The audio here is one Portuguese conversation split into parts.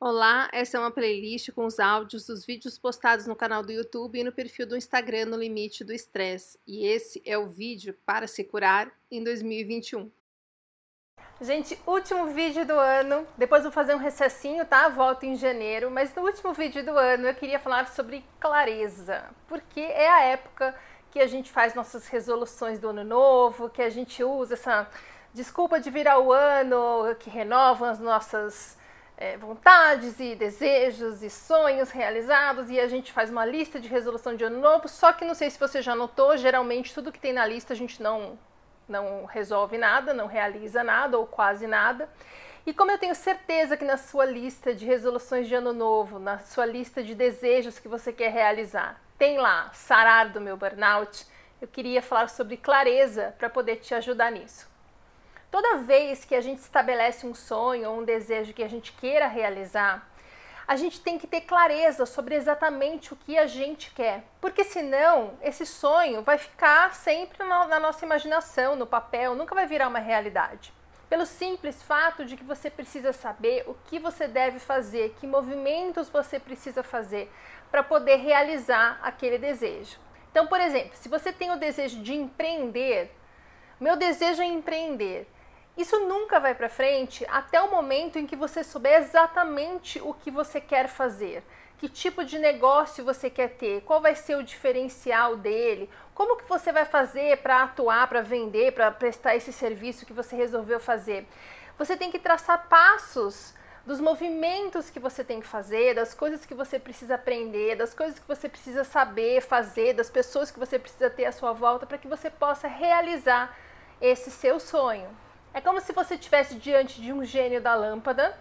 Olá, essa é uma playlist com os áudios dos vídeos postados no canal do YouTube e no perfil do Instagram no Limite do Estresse. E esse é o vídeo para se curar em 2021. Gente, último vídeo do ano. Depois vou fazer um recessinho, tá? Volto em janeiro. Mas no último vídeo do ano eu queria falar sobre clareza, porque é a época que a gente faz nossas resoluções do ano novo, que a gente usa essa desculpa de virar o ano, que renovam as nossas é, vontades e desejos e sonhos realizados e a gente faz uma lista de resolução de ano novo. Só que não sei se você já notou, geralmente tudo que tem na lista a gente não, não resolve nada, não realiza nada ou quase nada. E como eu tenho certeza que na sua lista de resoluções de ano novo, na sua lista de desejos que você quer realizar, tem lá sarar do meu burnout, eu queria falar sobre clareza para poder te ajudar nisso. Toda vez que a gente estabelece um sonho ou um desejo que a gente queira realizar, a gente tem que ter clareza sobre exatamente o que a gente quer, porque senão esse sonho vai ficar sempre na nossa imaginação, no papel, nunca vai virar uma realidade. Pelo simples fato de que você precisa saber o que você deve fazer, que movimentos você precisa fazer para poder realizar aquele desejo. Então, por exemplo, se você tem o desejo de empreender, meu desejo é empreender. Isso nunca vai para frente até o momento em que você souber exatamente o que você quer fazer, que tipo de negócio você quer ter, qual vai ser o diferencial dele, como que você vai fazer para atuar, para vender, para prestar esse serviço que você resolveu fazer. Você tem que traçar passos dos movimentos que você tem que fazer, das coisas que você precisa aprender, das coisas que você precisa saber fazer, das pessoas que você precisa ter à sua volta para que você possa realizar esse seu sonho. É como se você estivesse diante de um gênio da lâmpada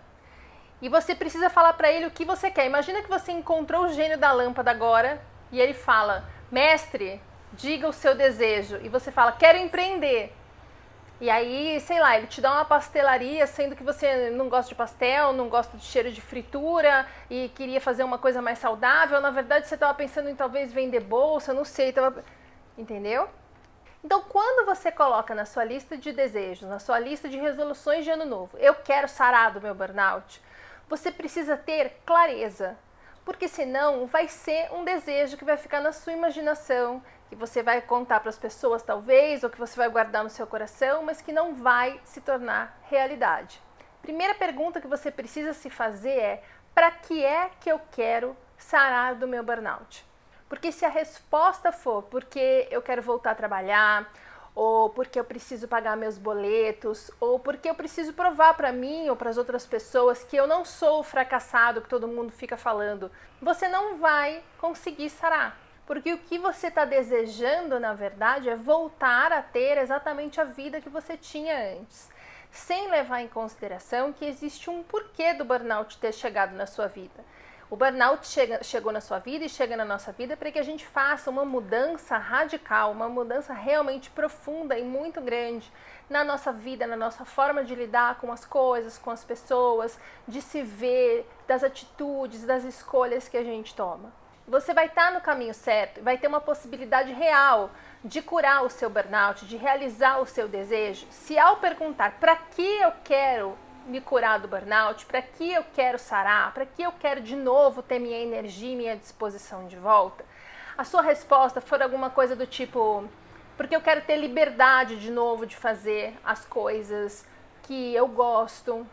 e você precisa falar para ele o que você quer. Imagina que você encontrou o gênio da lâmpada agora e ele fala: Mestre, diga o seu desejo. E você fala: Quero empreender. E aí, sei lá, ele te dá uma pastelaria, sendo que você não gosta de pastel, não gosta de cheiro de fritura e queria fazer uma coisa mais saudável. Na verdade, você estava pensando em talvez vender bolsa, não sei. Tava... Entendeu? Então, quando você coloca na sua lista de desejos, na sua lista de resoluções de ano novo, eu quero sarar do meu burnout, você precisa ter clareza, porque senão vai ser um desejo que vai ficar na sua imaginação, que você vai contar para as pessoas talvez, ou que você vai guardar no seu coração, mas que não vai se tornar realidade. Primeira pergunta que você precisa se fazer é: para que é que eu quero sarar do meu burnout? Porque se a resposta for porque eu quero voltar a trabalhar, ou porque eu preciso pagar meus boletos, ou porque eu preciso provar para mim ou para as outras pessoas que eu não sou o fracassado que todo mundo fica falando, você não vai conseguir sarar. Porque o que você está desejando, na verdade, é voltar a ter exatamente a vida que você tinha antes, sem levar em consideração que existe um porquê do burnout ter chegado na sua vida. O burnout chega, chegou na sua vida e chega na nossa vida para que a gente faça uma mudança radical, uma mudança realmente profunda e muito grande na nossa vida, na nossa forma de lidar com as coisas, com as pessoas, de se ver, das atitudes, das escolhas que a gente toma. Você vai estar tá no caminho certo, vai ter uma possibilidade real de curar o seu burnout, de realizar o seu desejo, se ao perguntar para que eu quero me curar do burnout? Para que eu quero sarar? Para que eu quero de novo ter minha energia e minha disposição de volta? A sua resposta for alguma coisa do tipo: porque eu quero ter liberdade de novo de fazer as coisas que eu gosto,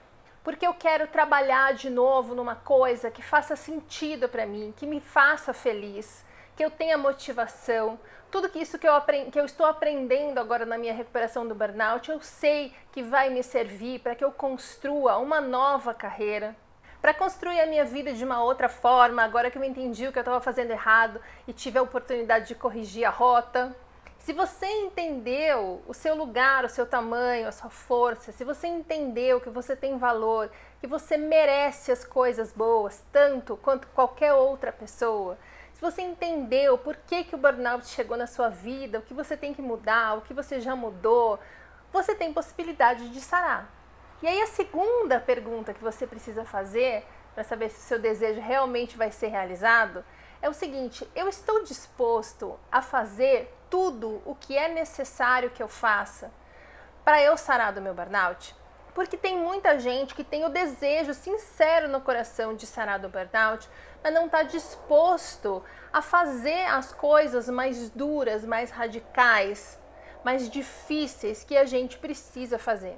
porque eu quero trabalhar de novo numa coisa que faça sentido para mim, que me faça feliz, que eu tenha motivação, tudo que isso que eu, que eu estou aprendendo agora na minha recuperação do burnout, eu sei que vai me servir para que eu construa uma nova carreira, para construir a minha vida de uma outra forma, agora que eu entendi o que eu estava fazendo errado e tive a oportunidade de corrigir a rota. Se você entendeu o seu lugar, o seu tamanho, a sua força, se você entendeu que você tem valor, que você merece as coisas boas tanto quanto qualquer outra pessoa, se você entendeu por que, que o burnout chegou na sua vida, o que você tem que mudar, o que você já mudou, você tem possibilidade de sarar. E aí a segunda pergunta que você precisa fazer para saber se o seu desejo realmente vai ser realizado é o seguinte: eu estou disposto a fazer tudo o que é necessário que eu faça para eu sarar do meu burnout? Porque tem muita gente que tem o desejo sincero no coração de sarar do burnout, mas não está disposto a fazer as coisas mais duras, mais radicais, mais difíceis que a gente precisa fazer.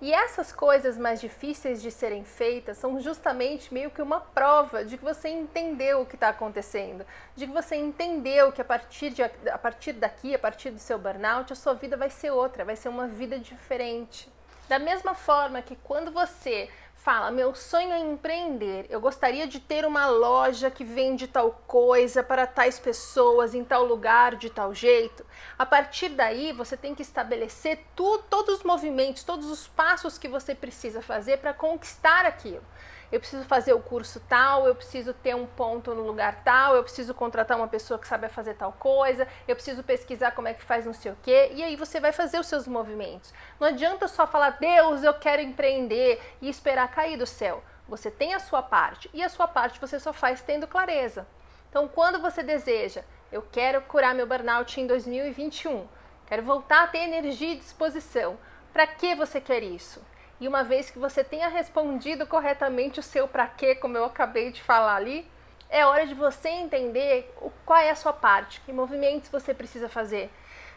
E essas coisas mais difíceis de serem feitas são justamente meio que uma prova de que você entendeu o que está acontecendo, de que você entendeu que a partir, de, a partir daqui, a partir do seu burnout, a sua vida vai ser outra, vai ser uma vida diferente. Da mesma forma que quando você fala, meu sonho é empreender, eu gostaria de ter uma loja que vende tal coisa para tais pessoas em tal lugar, de tal jeito. A partir daí, você tem que estabelecer tu, todos os movimentos, todos os passos que você precisa fazer para conquistar aquilo eu preciso fazer o curso tal, eu preciso ter um ponto no lugar tal, eu preciso contratar uma pessoa que sabe fazer tal coisa, eu preciso pesquisar como é que faz não sei o quê, e aí você vai fazer os seus movimentos. Não adianta só falar, Deus, eu quero empreender e esperar cair do céu. Você tem a sua parte, e a sua parte você só faz tendo clareza. Então, quando você deseja, eu quero curar meu burnout em 2021, quero voltar a ter energia e disposição. Para que você quer isso? E uma vez que você tenha respondido corretamente o seu para quê, como eu acabei de falar ali, é hora de você entender qual é a sua parte, que movimentos você precisa fazer.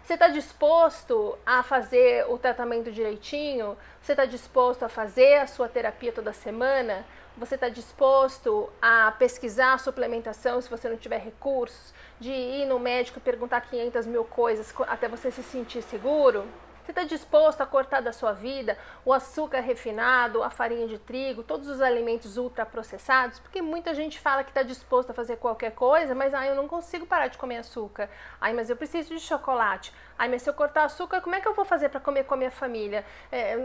Você está disposto a fazer o tratamento direitinho? Você está disposto a fazer a sua terapia toda semana? Você está disposto a pesquisar a suplementação se você não tiver recursos? De ir no médico e perguntar 500 mil coisas até você se sentir seguro? Você está disposto a cortar da sua vida o açúcar refinado, a farinha de trigo, todos os alimentos ultraprocessados? Porque muita gente fala que está disposto a fazer qualquer coisa, mas ah, eu não consigo parar de comer açúcar. Ai, mas eu preciso de chocolate. Ai, mas se eu cortar açúcar, como é que eu vou fazer para comer com a minha família? É,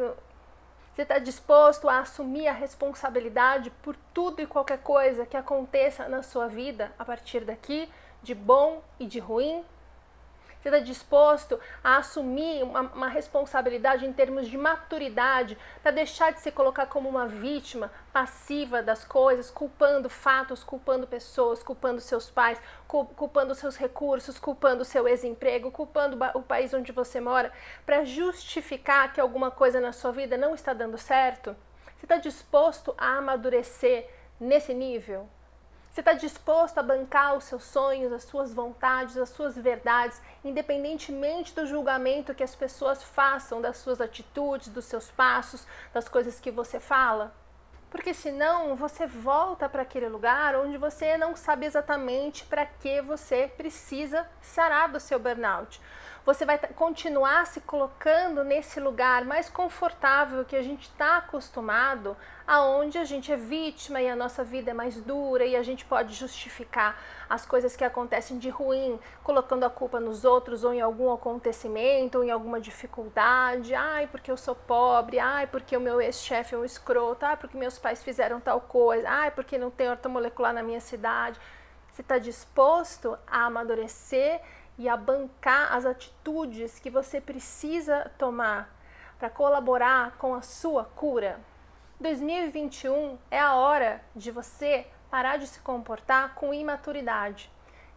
você está disposto a assumir a responsabilidade por tudo e qualquer coisa que aconteça na sua vida a partir daqui, de bom e de ruim? Você está disposto a assumir uma, uma responsabilidade em termos de maturidade para deixar de se colocar como uma vítima passiva das coisas, culpando fatos, culpando pessoas, culpando seus pais, culpando seus recursos, culpando seu ex-emprego, culpando o país onde você mora, para justificar que alguma coisa na sua vida não está dando certo? Você está disposto a amadurecer nesse nível? Você está disposto a bancar os seus sonhos, as suas vontades, as suas verdades, independentemente do julgamento que as pessoas façam das suas atitudes, dos seus passos, das coisas que você fala? Porque senão você volta para aquele lugar onde você não sabe exatamente para que você precisa sarar do seu burnout você vai continuar se colocando nesse lugar mais confortável que a gente está acostumado, aonde a gente é vítima e a nossa vida é mais dura e a gente pode justificar as coisas que acontecem de ruim, colocando a culpa nos outros ou em algum acontecimento ou em alguma dificuldade. Ai, porque eu sou pobre. Ai, porque o meu ex-chefe é um escroto. Ai, porque meus pais fizeram tal coisa. Ai, porque não tem ortomolecular na minha cidade. Você está disposto a amadurecer e a bancar as atitudes que você precisa tomar para colaborar com a sua cura. 2021 é a hora de você parar de se comportar com imaturidade.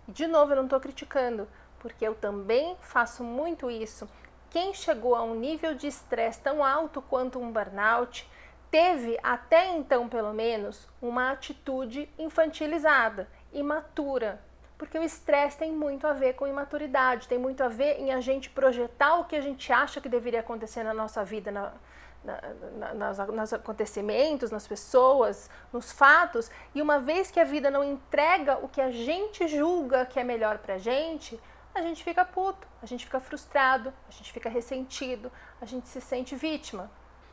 E de novo, eu não estou criticando, porque eu também faço muito isso. Quem chegou a um nível de estresse tão alto quanto um burnout teve, até então pelo menos, uma atitude infantilizada, imatura, porque o estresse tem muito a ver com imaturidade, tem muito a ver em a gente projetar o que a gente acha que deveria acontecer na nossa vida, na, na, na, nos acontecimentos, nas pessoas, nos fatos, e uma vez que a vida não entrega o que a gente julga que é melhor pra gente, a gente fica puto, a gente fica frustrado, a gente fica ressentido, a gente se sente vítima.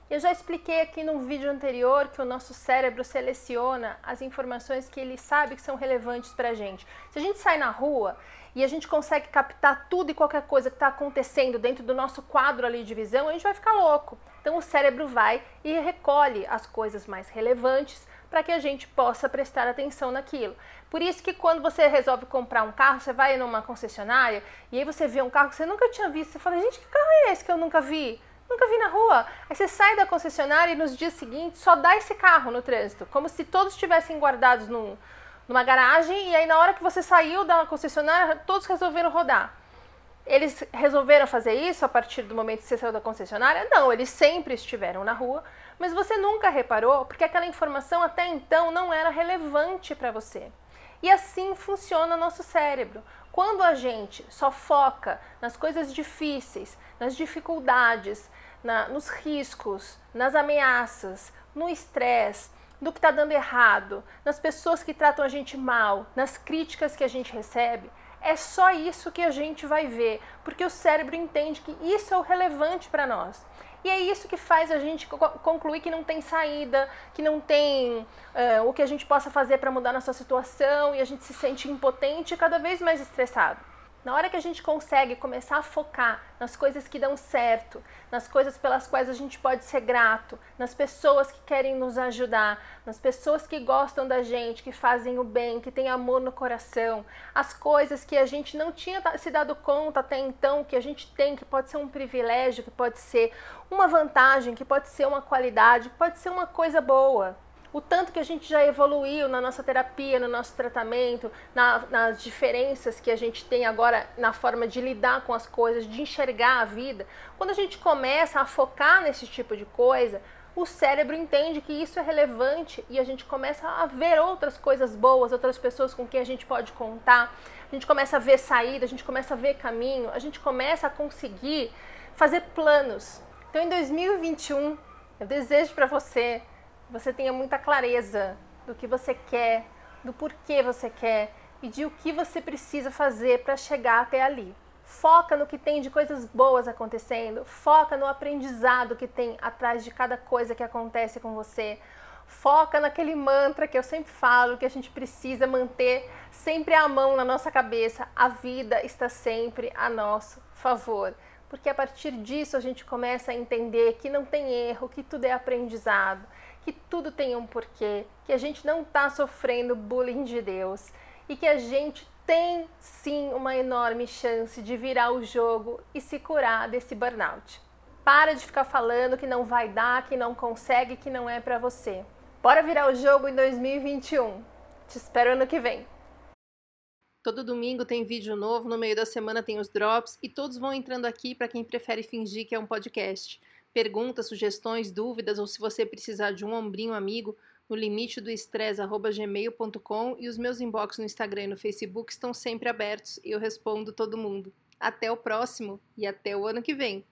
Eu já expliquei aqui num vídeo anterior que o nosso cérebro seleciona as informações que ele sabe que são relevantes para a gente. Se a gente sai na rua e a gente consegue captar tudo e qualquer coisa que está acontecendo dentro do nosso quadro ali de visão, a gente vai ficar louco. Então o cérebro vai e recolhe as coisas mais relevantes para que a gente possa prestar atenção naquilo. Por isso que quando você resolve comprar um carro, você vai numa concessionária e aí você vê um carro que você nunca tinha visto, você fala, gente, que carro é esse que eu nunca vi? Nunca vi na rua. Aí você sai da concessionária e nos dias seguintes só dá esse carro no trânsito, como se todos estivessem guardados num, numa garagem e aí na hora que você saiu da concessionária, todos resolveram rodar. Eles resolveram fazer isso a partir do momento que você saiu da concessionária? Não, eles sempre estiveram na rua, mas você nunca reparou porque aquela informação até então não era relevante para você. E assim funciona nosso cérebro. Quando a gente só foca nas coisas difíceis, nas dificuldades, na, nos riscos, nas ameaças, no estresse, no que está dando errado, nas pessoas que tratam a gente mal, nas críticas que a gente recebe, é só isso que a gente vai ver, porque o cérebro entende que isso é o relevante para nós. E é isso que faz a gente concluir que não tem saída, que não tem uh, o que a gente possa fazer para mudar nossa situação e a gente se sente impotente e cada vez mais estressado. Na hora que a gente consegue começar a focar nas coisas que dão certo, nas coisas pelas quais a gente pode ser grato, nas pessoas que querem nos ajudar, nas pessoas que gostam da gente, que fazem o bem, que têm amor no coração, as coisas que a gente não tinha se dado conta até então que a gente tem, que pode ser um privilégio, que pode ser uma vantagem, que pode ser uma qualidade, que pode ser uma coisa boa o tanto que a gente já evoluiu na nossa terapia, no nosso tratamento, na, nas diferenças que a gente tem agora na forma de lidar com as coisas, de enxergar a vida. Quando a gente começa a focar nesse tipo de coisa, o cérebro entende que isso é relevante e a gente começa a ver outras coisas boas, outras pessoas com quem a gente pode contar, a gente começa a ver saída, a gente começa a ver caminho, a gente começa a conseguir fazer planos. Então, em 2021, eu desejo para você você tenha muita clareza do que você quer, do porquê você quer e de o que você precisa fazer para chegar até ali. Foca no que tem de coisas boas acontecendo, foca no aprendizado que tem atrás de cada coisa que acontece com você. Foca naquele mantra que eu sempre falo, que a gente precisa manter sempre à mão na nossa cabeça. A vida está sempre a nosso favor. Porque a partir disso a gente começa a entender que não tem erro, que tudo é aprendizado que tudo tem um porquê, que a gente não está sofrendo bullying de Deus e que a gente tem sim uma enorme chance de virar o jogo e se curar desse burnout. Para de ficar falando que não vai dar, que não consegue, que não é para você. Bora virar o jogo em 2021. Te espero ano que vem. Todo domingo tem vídeo novo, no meio da semana tem os drops e todos vão entrando aqui para quem prefere fingir que é um podcast perguntas, sugestões, dúvidas ou se você precisar de um ombrinho amigo, no limite do estresse@gmail.com e os meus inbox no Instagram e no Facebook estão sempre abertos e eu respondo todo mundo. Até o próximo e até o ano que vem.